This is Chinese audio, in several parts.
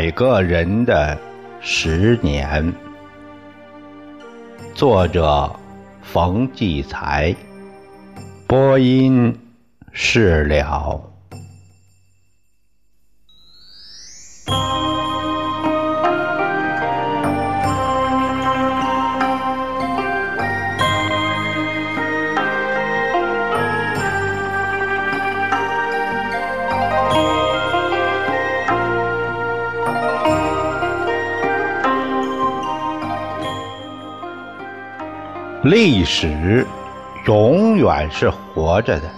每个人的十年，作者冯骥才，播音释了。历史永远是活着的。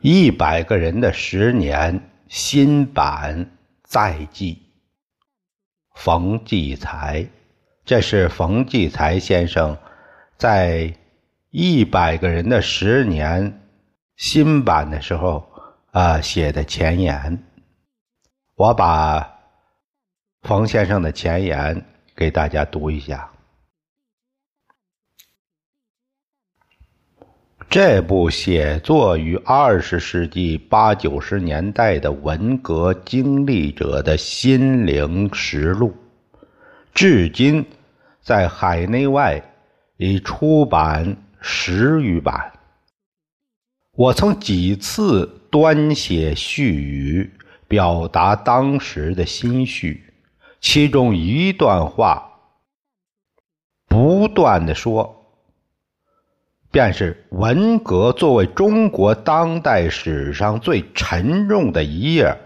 一百个人的十年新版再记。冯骥才，这是冯骥才先生在《一百个人的十年》新版的时候啊写的前言。我把冯先生的前言给大家读一下。这部写作于二十世纪八九十年代的文革经历者的心灵实录，至今在海内外已出版十余版。我曾几次端写序语，表达当时的心绪，其中一段话不断的说。便是文革作为中国当代史上最沉重的一页，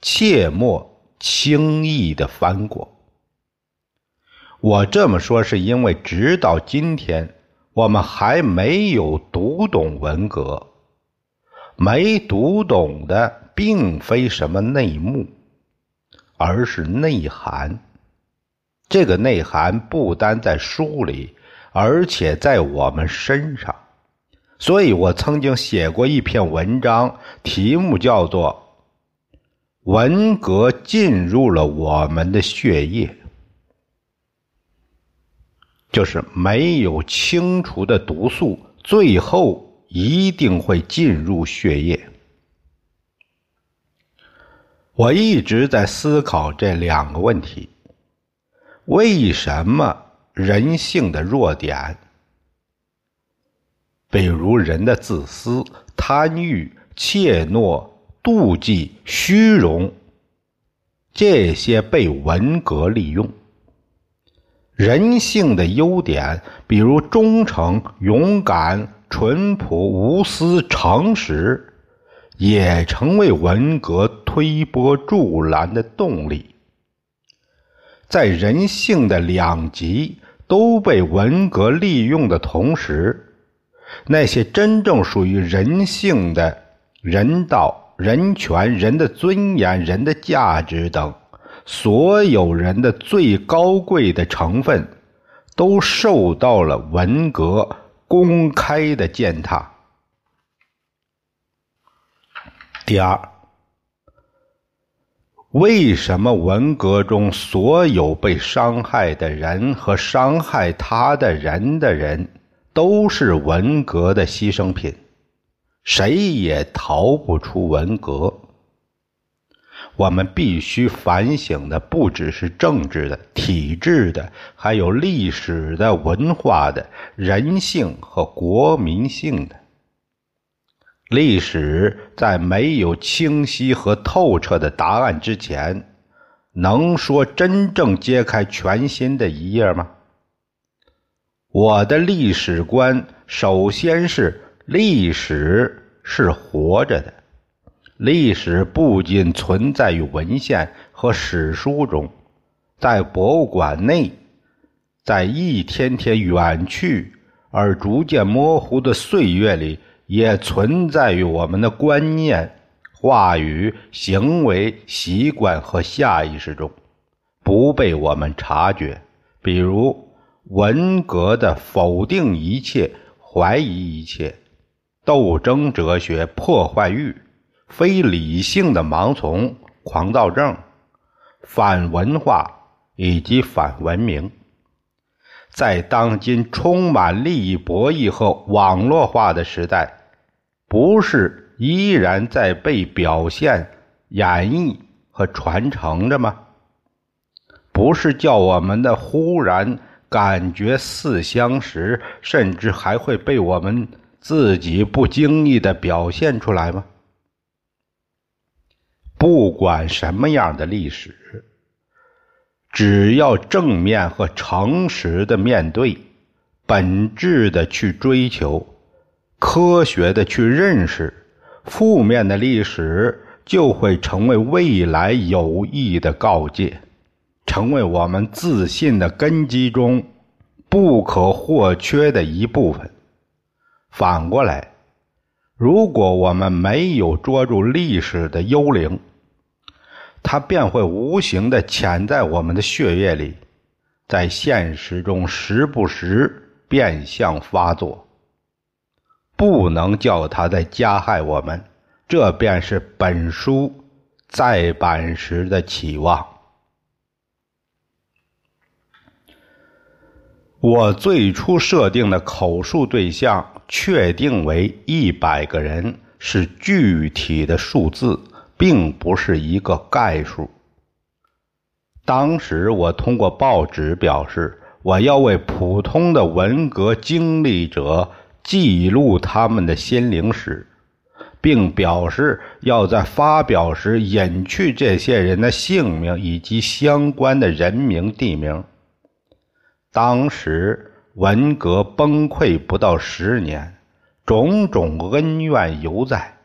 切莫轻易的翻过。我这么说是因为，直到今天，我们还没有读懂文革。没读懂的，并非什么内幕，而是内涵。这个内涵不单在书里。而且在我们身上，所以我曾经写过一篇文章，题目叫做《文革进入了我们的血液》，就是没有清除的毒素，最后一定会进入血液。我一直在思考这两个问题：为什么？人性的弱点，比如人的自私、贪欲、怯懦、妒忌、虚荣，这些被文革利用；人性的优点，比如忠诚、勇敢、淳朴、无私、诚实，也成为文革推波助澜的动力。在人性的两极。都被文革利用的同时，那些真正属于人性的人道、人权、人的尊严、人的价值等所有人的最高贵的成分，都受到了文革公开的践踏。第二。为什么文革中所有被伤害的人和伤害他的人的人都是文革的牺牲品？谁也逃不出文革。我们必须反省的不只是政治的、体制的，还有历史的、文化的、人性和国民性的。历史在没有清晰和透彻的答案之前，能说真正揭开全新的一页吗？我的历史观首先是历史是活着的，历史不仅存在于文献和史书中，在博物馆内，在一天天远去而逐渐模糊的岁月里。也存在于我们的观念、话语、行为习惯和下意识中，不被我们察觉。比如文革的否定一切、怀疑一切、斗争哲学、破坏欲、非理性的盲从、狂躁症、反文化以及反文明。在当今充满利益博弈和网络化的时代，不是依然在被表现演绎和传承着吗？不是叫我们的忽然感觉似相识，甚至还会被我们自己不经意的表现出来吗？不管什么样的历史，只要正面和诚实的面对，本质的去追求，科学的去认识，负面的历史就会成为未来有益的告诫。成为我们自信的根基中不可或缺的一部分。反过来，如果我们没有捉住历史的幽灵，它便会无形的潜在我们的血液里，在现实中时不时变相发作。不能叫它再加害我们，这便是本书再版时的期望。我最初设定的口述对象确定为一百个人，是具体的数字，并不是一个概数。当时我通过报纸表示，我要为普通的文革经历者记录他们的心灵史，并表示要在发表时隐去这些人的姓名以及相关的人名地名。当时文革崩溃不到十年，种种恩怨犹在，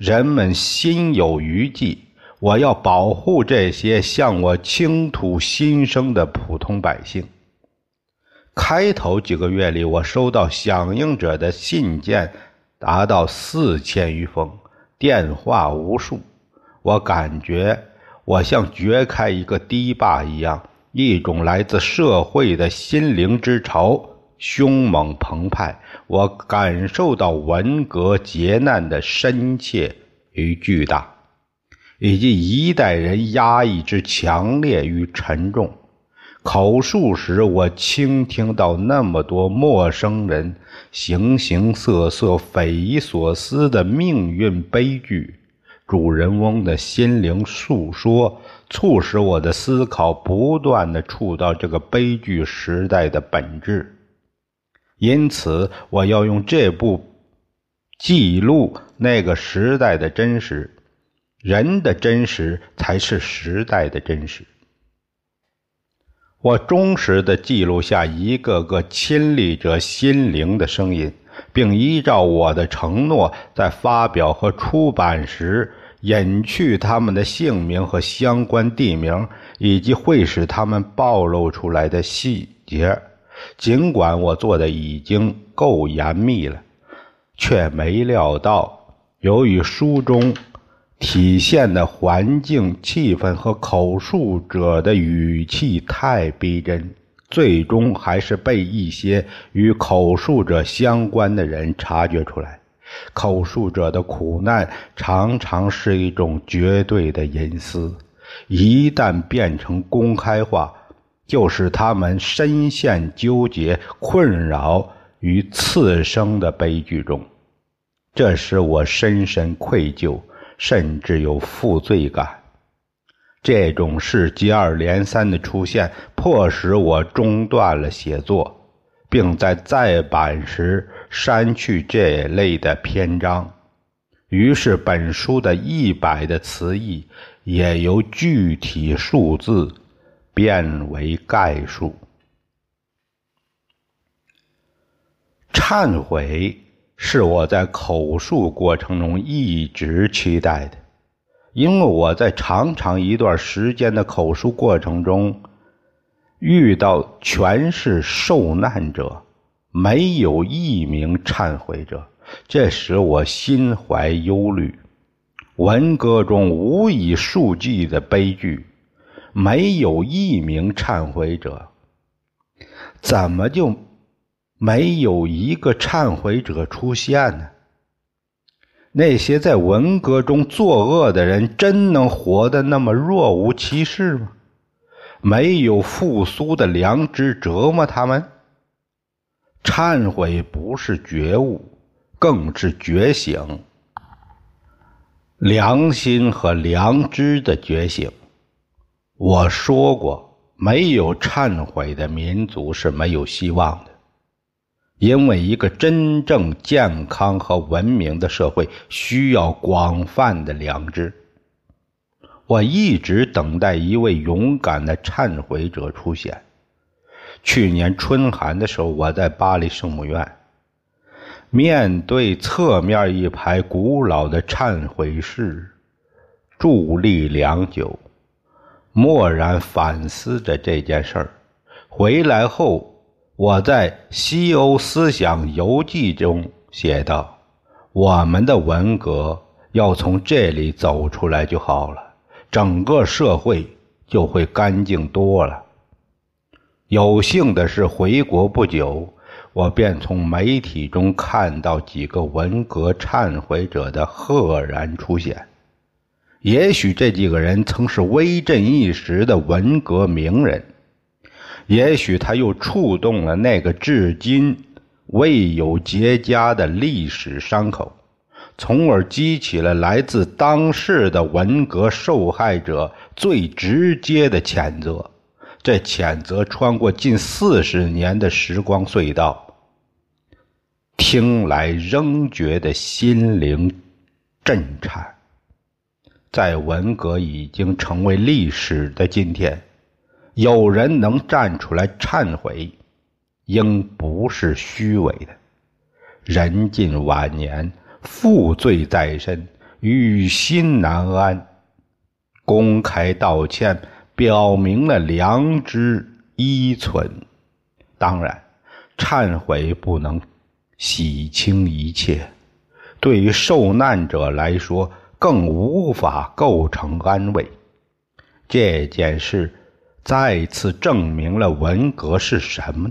人们心有余悸。我要保护这些向我倾吐心声的普通百姓。开头几个月里，我收到响应者的信件达到四千余封，电话无数。我感觉我像掘开一个堤坝一样。一种来自社会的心灵之潮凶猛澎湃，我感受到文革劫难的深切与巨大，以及一代人压抑之强烈与沉重。口述时，我倾听到那么多陌生人形形色色、匪夷所思的命运悲剧，主人翁的心灵诉说。促使我的思考不断的触到这个悲剧时代的本质，因此我要用这部记录那个时代的真实，人的真实才是时代的真实。我忠实的记录下一个个亲历者心灵的声音，并依照我的承诺，在发表和出版时。隐去他们的姓名和相关地名，以及会使他们暴露出来的细节。尽管我做的已经够严密了，却没料到，由于书中体现的环境气氛和口述者的语气太逼真，最终还是被一些与口述者相关的人察觉出来。口述者的苦难常常是一种绝对的隐私，一旦变成公开化，就是他们深陷纠结、困扰于次生的悲剧中。这使我深深愧疚，甚至有负罪感。这种事接二连三的出现，迫使我中断了写作。并在再版时删去这类的篇章，于是本书的一百的词义也由具体数字变为概述。忏悔是我在口述过程中一直期待的，因为我在长长一段时间的口述过程中。遇到全是受难者，没有一名忏悔者，这使我心怀忧虑。文革中无以数计的悲剧，没有一名忏悔者，怎么就没有一个忏悔者出现呢？那些在文革中作恶的人，真能活得那么若无其事吗？没有复苏的良知折磨他们。忏悔不是觉悟，更是觉醒。良心和良知的觉醒。我说过，没有忏悔的民族是没有希望的，因为一个真正健康和文明的社会需要广泛的良知。我一直等待一位勇敢的忏悔者出现。去年春寒的时候，我在巴黎圣母院。面对侧面一排古老的忏悔室，伫立良久，默然反思着这件事儿。回来后，我在《西欧思想游记》中写道：“我们的文革要从这里走出来就好了，整个社会就会干净多了。”有幸的是，回国不久。我便从媒体中看到几个文革忏悔者的赫然出现。也许这几个人曾是威震一时的文革名人，也许他又触动了那个至今未有结痂的历史伤口，从而激起了来自当世的文革受害者最直接的谴责。这谴责穿过近四十年的时光隧道，听来仍觉得心灵震颤。在文革已经成为历史的今天，有人能站出来忏悔，应不是虚伪的。人近晚年，负罪在身，于心难安，公开道歉。表明了良知依存，当然，忏悔不能洗清一切，对于受难者来说，更无法构成安慰。这件事再次证明了文革是什么？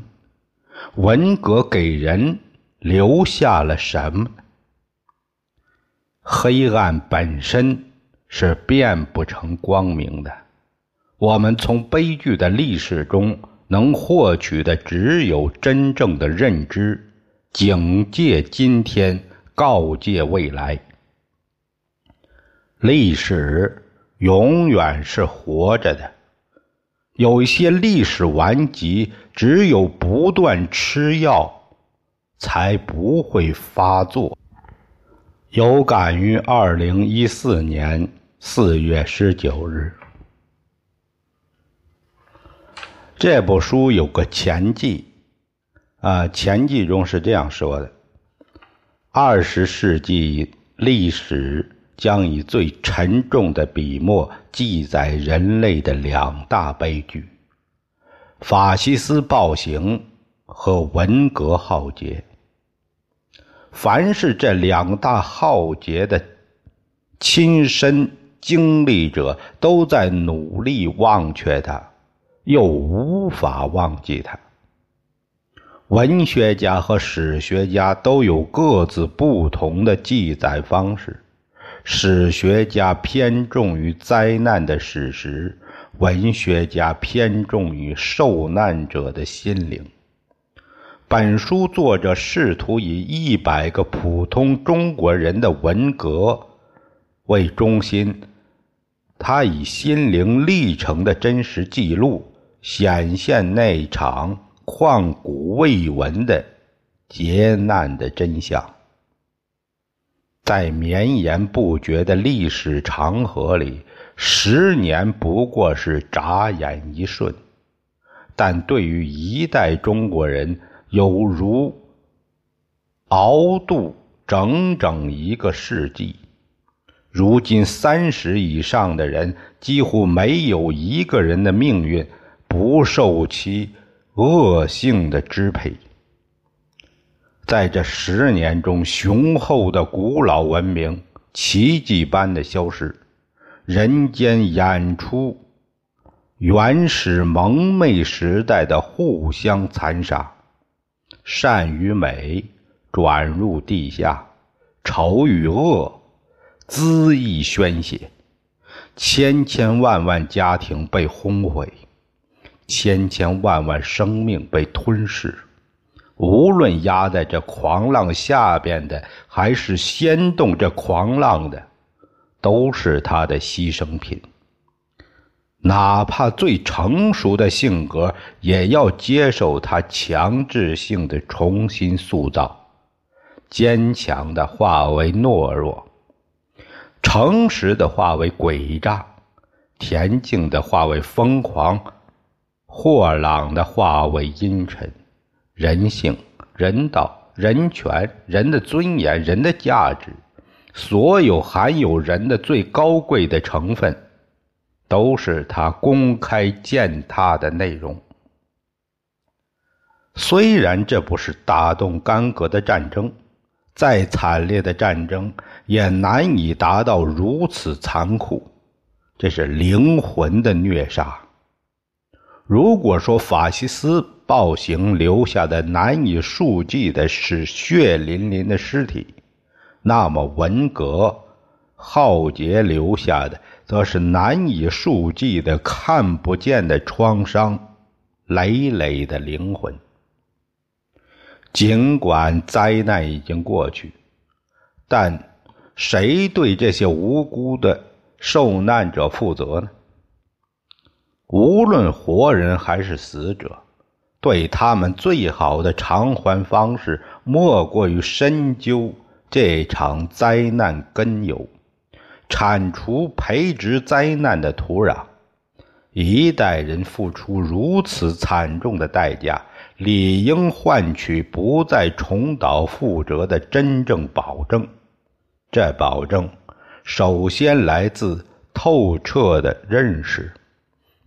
文革给人留下了什么？黑暗本身是变不成光明的。我们从悲剧的历史中能获取的只有真正的认知，警戒今天，告诫未来。历史永远是活着的，有一些历史顽疾，只有不断吃药，才不会发作。有感于二零一四年四月十九日。这部书有个前记，啊，前记中是这样说的：二十世纪历史将以最沉重的笔墨记载人类的两大悲剧——法西斯暴行和文革浩劫。凡是这两大浩劫的亲身经历者，都在努力忘却它。又无法忘记他。文学家和史学家都有各自不同的记载方式。史学家偏重于灾难的史实，文学家偏重于受难者的心灵。本书作者试图以一百个普通中国人的文革为中心，他以心灵历程的真实记录。显现那场旷古未闻的劫难的真相，在绵延不绝的历史长河里，十年不过是眨眼一瞬，但对于一代中国人，有如熬度整整一个世纪。如今三十以上的人，几乎没有一个人的命运。不受其恶性的支配，在这十年中，雄厚的古老文明奇迹般的消失，人间演出原始蒙昧时代的互相残杀，善与美转入地下，丑与恶恣意宣泄，千千万万家庭被轰毁。千千万万生命被吞噬，无论压在这狂浪下边的，还是掀动这狂浪的，都是他的牺牲品。哪怕最成熟的性格，也要接受他强制性的重新塑造。坚强的化为懦弱，诚实的化为诡诈，恬静的化为疯狂，豁朗的化为阴沉。人性、人道、人权、人的尊严、人的价值，所有含有人的最高贵的成分。都是他公开践踏的内容。虽然这不是打动干戈的战争，再惨烈的战争也难以达到如此残酷。这是灵魂的虐杀。如果说法西斯暴行留下的难以数计的是血淋淋的尸体，那么文革浩劫留下的。则是难以数计的、看不见的创伤，累累的灵魂。尽管灾难已经过去，但谁对这些无辜的受难者负责呢？无论活人还是死者，对他们最好的偿还方式，莫过于深究这场灾难根由。铲除培植灾难的土壤，一代人付出如此惨重的代价，理应换取不再重蹈覆辙的真正保证。这保证首先来自透彻的认识：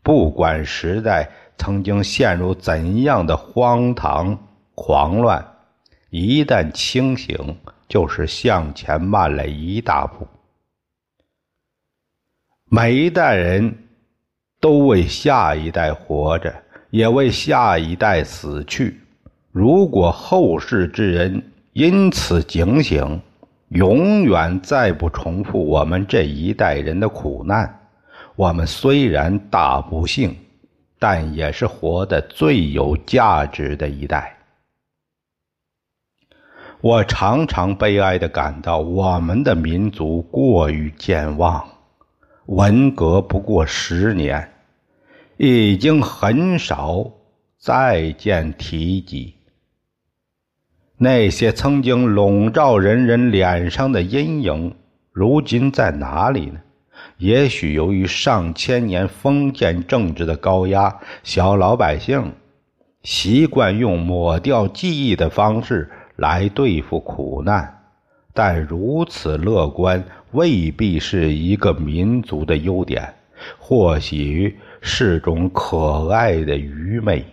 不管时代曾经陷入怎样的荒唐狂乱，一旦清醒，就是向前迈了一大步。每一代人都为下一代活着，也为下一代死去。如果后世之人因此警醒，永远再不重复我们这一代人的苦难，我们虽然大不幸，但也是活得最有价值的一代。我常常悲哀地感到，我们的民族过于健忘。文革不过十年，已经很少再见提及。那些曾经笼罩人人脸上的阴影，如今在哪里呢？也许由于上千年封建政治的高压，小老百姓习惯用抹掉记忆的方式来对付苦难。但如此乐观未必是一个民族的优点，或许是种可爱的愚昧。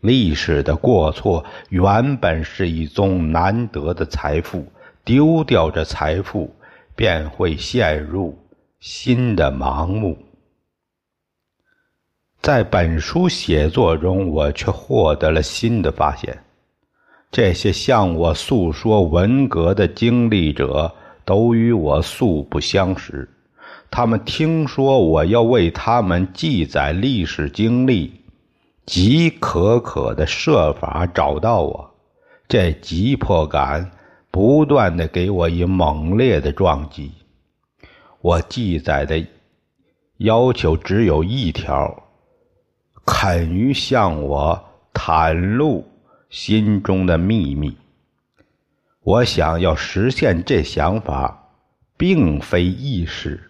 历史的过错原本是一宗难得的财富，丢掉这财富，便会陷入新的盲目。在本书写作中，我却获得了新的发现。这些向我诉说文革的经历者都与我素不相识，他们听说我要为他们记载历史经历，急可可的设法找到我。这急迫感不断的给我以猛烈的撞击。我记载的要求只有一条：肯于向我袒露。心中的秘密。我想要实现这想法，并非易事。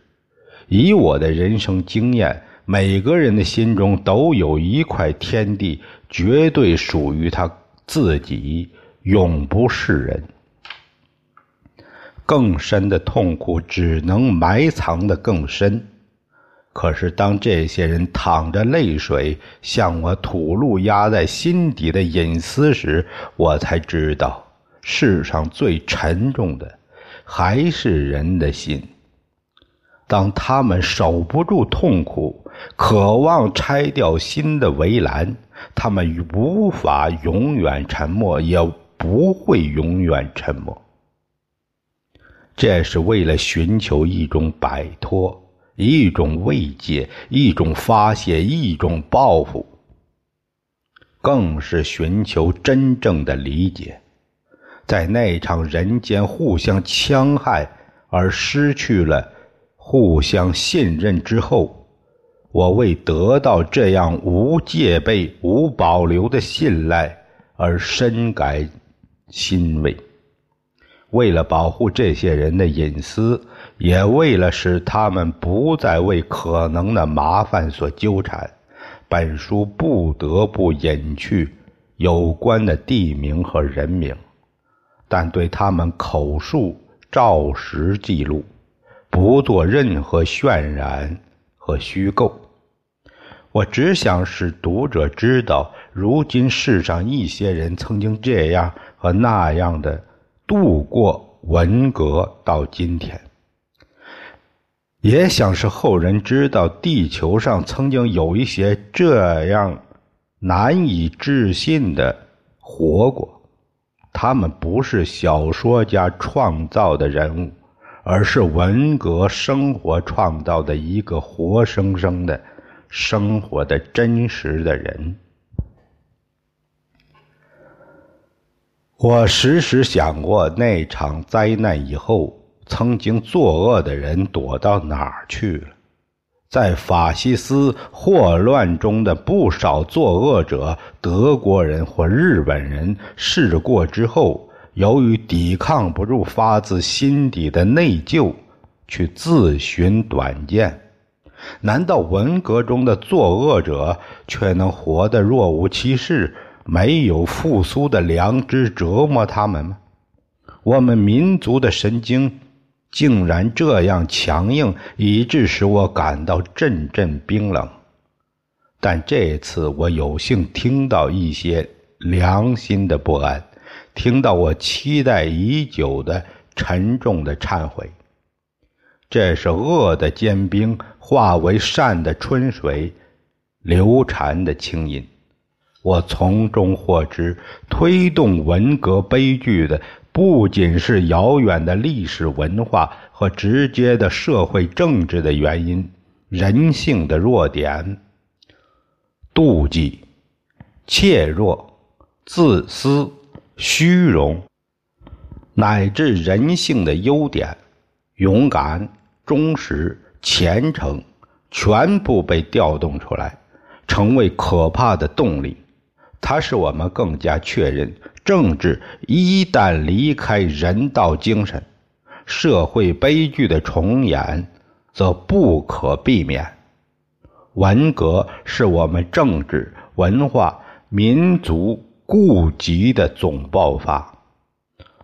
以我的人生经验，每个人的心中都有一块天地，绝对属于他自己，永不示人。更深的痛苦，只能埋藏的更深。可是，当这些人淌着泪水向我吐露压在心底的隐私时，我才知道，世上最沉重的还是人的心。当他们守不住痛苦，渴望拆掉心的围栏，他们无法永远沉默，也不会永远沉默。这是为了寻求一种摆脱。一种慰藉，一种发泄，一种报复，更是寻求真正的理解。在那场人间互相戕害而失去了互相信任之后，我为得到这样无戒备、无保留的信赖而深感欣慰。为了保护这些人的隐私，也为了使他们不再为可能的麻烦所纠缠，本书不得不隐去有关的地名和人名，但对他们口述照实记录，不做任何渲染和虚构。我只想使读者知道，如今世上一些人曾经这样和那样的。度过文革到今天，也想是后人知道，地球上曾经有一些这样难以置信的活过。他们不是小说家创造的人物，而是文革生活创造的一个活生生的生活的真实的人。我时时想过，那场灾难以后，曾经作恶的人躲到哪儿去了？在法西斯祸乱中的不少作恶者，德国人或日本人，事过之后，由于抵抗不住发自心底的内疚，去自寻短见。难道文革中的作恶者却能活得若无其事？没有复苏的良知折磨他们吗？我们民族的神经竟然这样强硬，以致使我感到阵阵冰冷。但这次我有幸听到一些良心的不安，听到我期待已久的沉重的忏悔。这是恶的坚冰化为善的春水，流潺的清音。我从中获知，推动文革悲剧的不仅是遥远的历史文化和直接的社会政治的原因，人性的弱点、妒忌、怯弱、自私、虚荣，乃至人性的优点、勇敢、忠实、虔诚，全部被调动出来，成为可怕的动力。它使我们更加确认，政治一旦离开人道精神，社会悲剧的重演则不可避免。文革是我们政治、文化、民族痼疾的总爆发，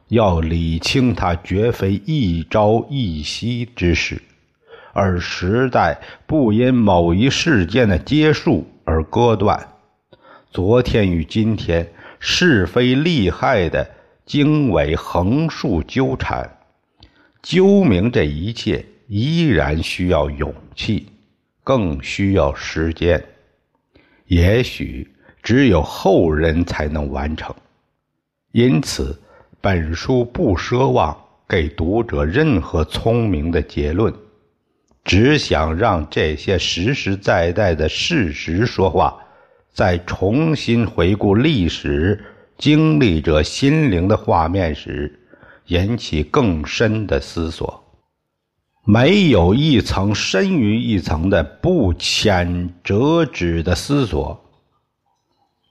要理清它绝非一朝一夕之事，而时代不因某一事件的结束而割断。昨天与今天，是非利害的经纬横竖纠缠，究明这一切依然需要勇气，更需要时间。也许只有后人才能完成。因此，本书不奢望给读者任何聪明的结论，只想让这些实实在在的事实说话。在重新回顾历史经历者心灵的画面时，引起更深的思索。没有一层深于一层的不浅折纸的思索，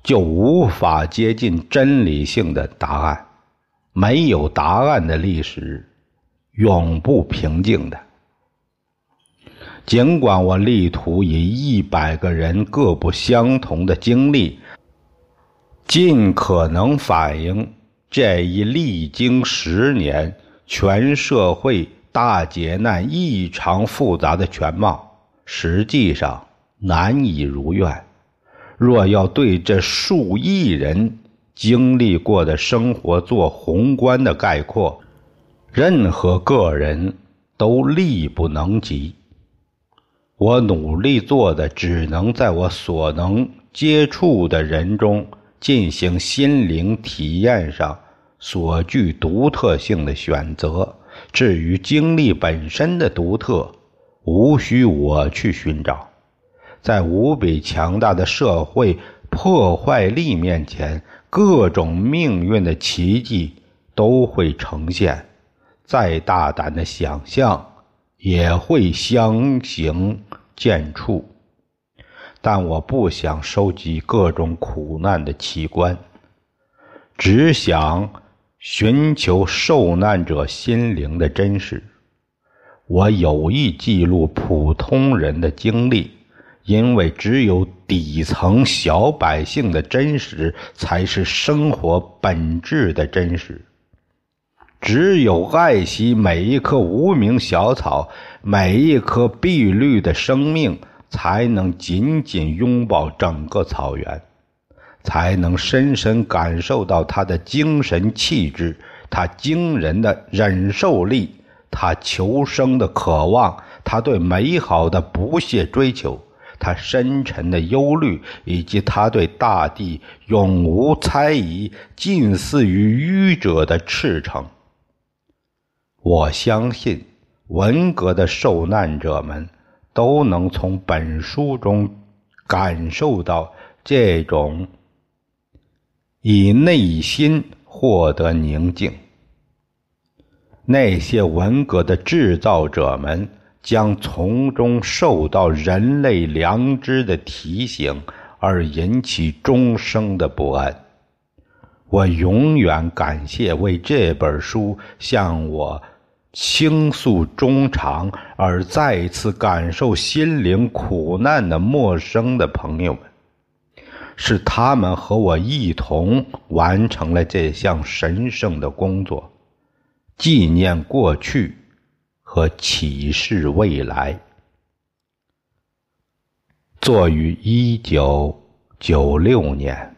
就无法接近真理性的答案。没有答案的历史，永不平静的。尽管我力图以一百个人各不相同的经历，尽可能反映这一历经十年全社会大劫难异常复杂的全貌，实际上难以如愿。若要对这数亿人经历过的生活做宏观的概括，任何个人都力不能及。我努力做的，只能在我所能接触的人中进行心灵体验上所具独特性的选择。至于经历本身的独特，无需我去寻找。在无比强大的社会破坏力面前，各种命运的奇迹都会呈现。再大胆的想象，也会相形见绌。但我不想收集各种苦难的奇观，只想寻求受难者心灵的真实。我有意记录普通人的经历，因为只有底层小百姓的真实，才是生活本质的真实。只有爱惜每一棵无名小草，每一颗碧绿的生命，才能紧紧拥抱整个草原，才能深深感受到它的精神气质，它惊人的忍受力。他求生的渴望，他对美好的不懈追求，他深沉的忧虑，以及他对大地永无猜疑、近似于愚者的赤诚。我相信，文革的受难者们都能从本书中感受到这种以内心获得宁静。那些文革的制造者们将从中受到人类良知的提醒，而引起终生的不安。我永远感谢为这本书向我倾诉衷肠而再次感受心灵苦难的陌生的朋友们，是他们和我一同完成了这项神圣的工作。纪念过去和启示未来。作于一九九六年。